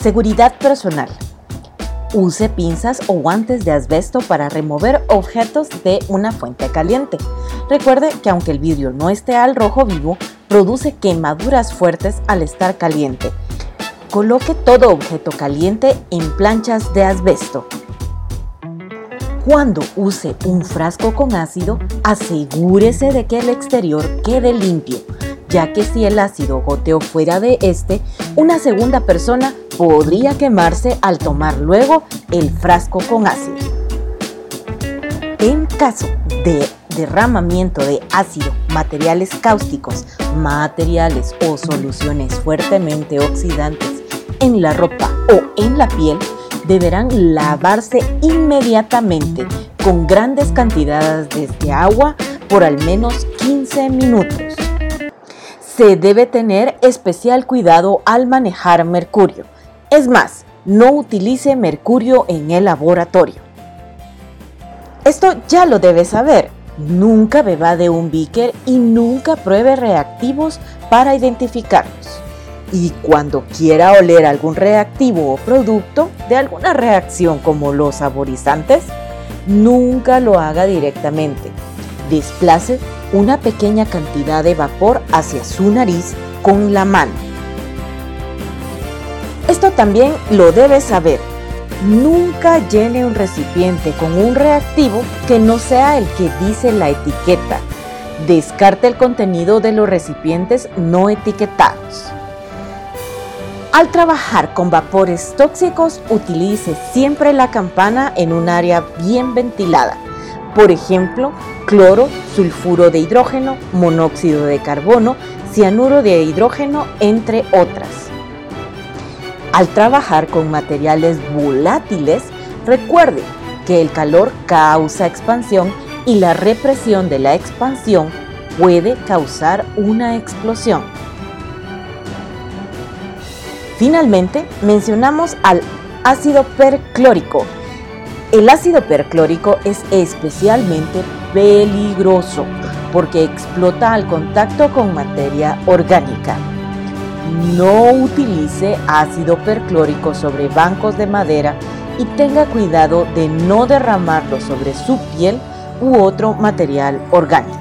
Seguridad personal. Use pinzas o guantes de asbesto para remover objetos de una fuente caliente. Recuerde que aunque el vidrio no esté al rojo vivo, produce quemaduras fuertes al estar caliente. Coloque todo objeto caliente en planchas de asbesto. Cuando use un frasco con ácido, asegúrese de que el exterior quede limpio, ya que si el ácido goteó fuera de este, una segunda persona podría quemarse al tomar luego el frasco con ácido. En caso de derramamiento de ácido, materiales cáusticos, materiales o soluciones fuertemente oxidantes en la ropa o en la piel, deberán lavarse inmediatamente con grandes cantidades de agua por al menos 15 minutos. Se debe tener especial cuidado al manejar mercurio es más, no utilice mercurio en el laboratorio. Esto ya lo debes saber. Nunca beba de un beaker y nunca pruebe reactivos para identificarlos. Y cuando quiera oler algún reactivo o producto de alguna reacción como los saborizantes, nunca lo haga directamente. Desplace una pequeña cantidad de vapor hacia su nariz con la mano esto también lo debes saber. Nunca llene un recipiente con un reactivo que no sea el que dice la etiqueta. Descarte el contenido de los recipientes no etiquetados. Al trabajar con vapores tóxicos, utilice siempre la campana en un área bien ventilada. Por ejemplo, cloro, sulfuro de hidrógeno, monóxido de carbono, cianuro de hidrógeno, entre otras. Al trabajar con materiales volátiles, recuerde que el calor causa expansión y la represión de la expansión puede causar una explosión. Finalmente, mencionamos al ácido perclórico. El ácido perclórico es especialmente peligroso porque explota al contacto con materia orgánica. No utilice ácido perclórico sobre bancos de madera y tenga cuidado de no derramarlo sobre su piel u otro material orgánico.